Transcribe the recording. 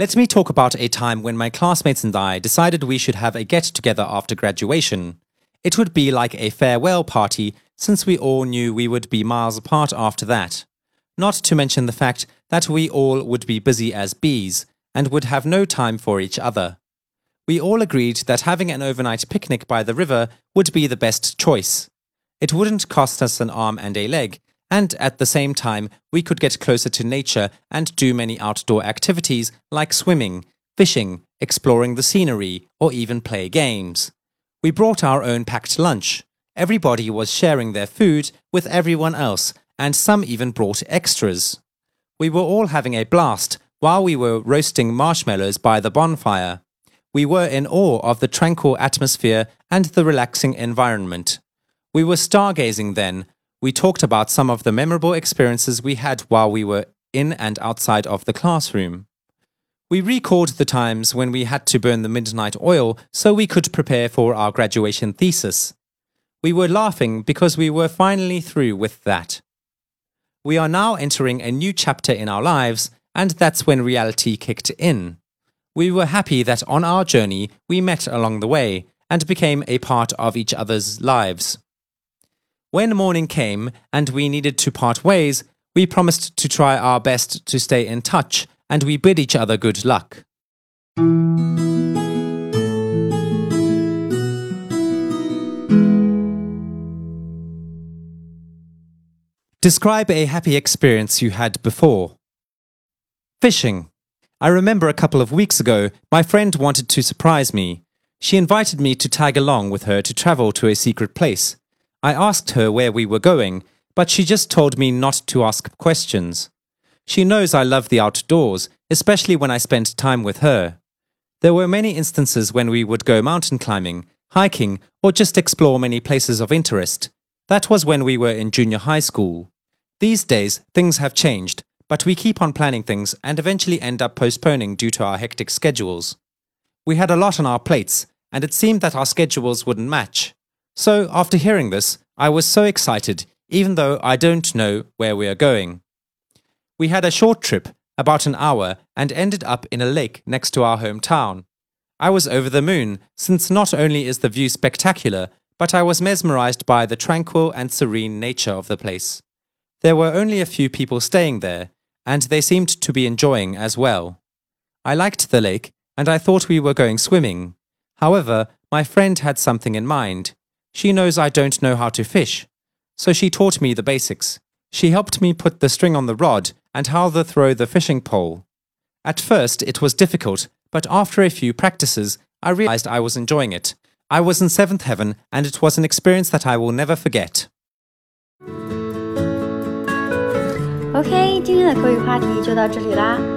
let me talk about a time when my classmates and I decided we should have a get together after graduation. It would be like a farewell party since we all knew we would be miles apart after that. Not to mention the fact that we all would be busy as bees and would have no time for each other. We all agreed that having an overnight picnic by the river would be the best choice. It wouldn't cost us an arm and a leg, and at the same time, we could get closer to nature and do many outdoor activities like swimming, fishing, exploring the scenery, or even play games. We brought our own packed lunch. Everybody was sharing their food with everyone else, and some even brought extras. We were all having a blast while we were roasting marshmallows by the bonfire. We were in awe of the tranquil atmosphere and the relaxing environment. We were stargazing then. We talked about some of the memorable experiences we had while we were in and outside of the classroom. We recalled the times when we had to burn the midnight oil so we could prepare for our graduation thesis. We were laughing because we were finally through with that. We are now entering a new chapter in our lives, and that's when reality kicked in. We were happy that on our journey we met along the way and became a part of each other's lives. When morning came and we needed to part ways, we promised to try our best to stay in touch and we bid each other good luck. Describe a happy experience you had before. Fishing. I remember a couple of weeks ago, my friend wanted to surprise me. She invited me to tag along with her to travel to a secret place. I asked her where we were going, but she just told me not to ask questions. She knows I love the outdoors, especially when I spend time with her. There were many instances when we would go mountain climbing, hiking, or just explore many places of interest. That was when we were in junior high school. These days, things have changed, but we keep on planning things and eventually end up postponing due to our hectic schedules. We had a lot on our plates, and it seemed that our schedules wouldn't match. So, after hearing this, I was so excited, even though I don't know where we are going. We had a short trip, about an hour, and ended up in a lake next to our hometown. I was over the moon, since not only is the view spectacular, but I was mesmerized by the tranquil and serene nature of the place. There were only a few people staying there, and they seemed to be enjoying as well. I liked the lake, and I thought we were going swimming. However, my friend had something in mind. She knows I don't know how to fish, so she taught me the basics. She helped me put the string on the rod and how to throw the fishing pole. At first, it was difficult, but after a few practices, I realized I was enjoying it. I was in seventh heaven, and it was an experience that I will never forget. OK，今天的口语话题就到这里啦。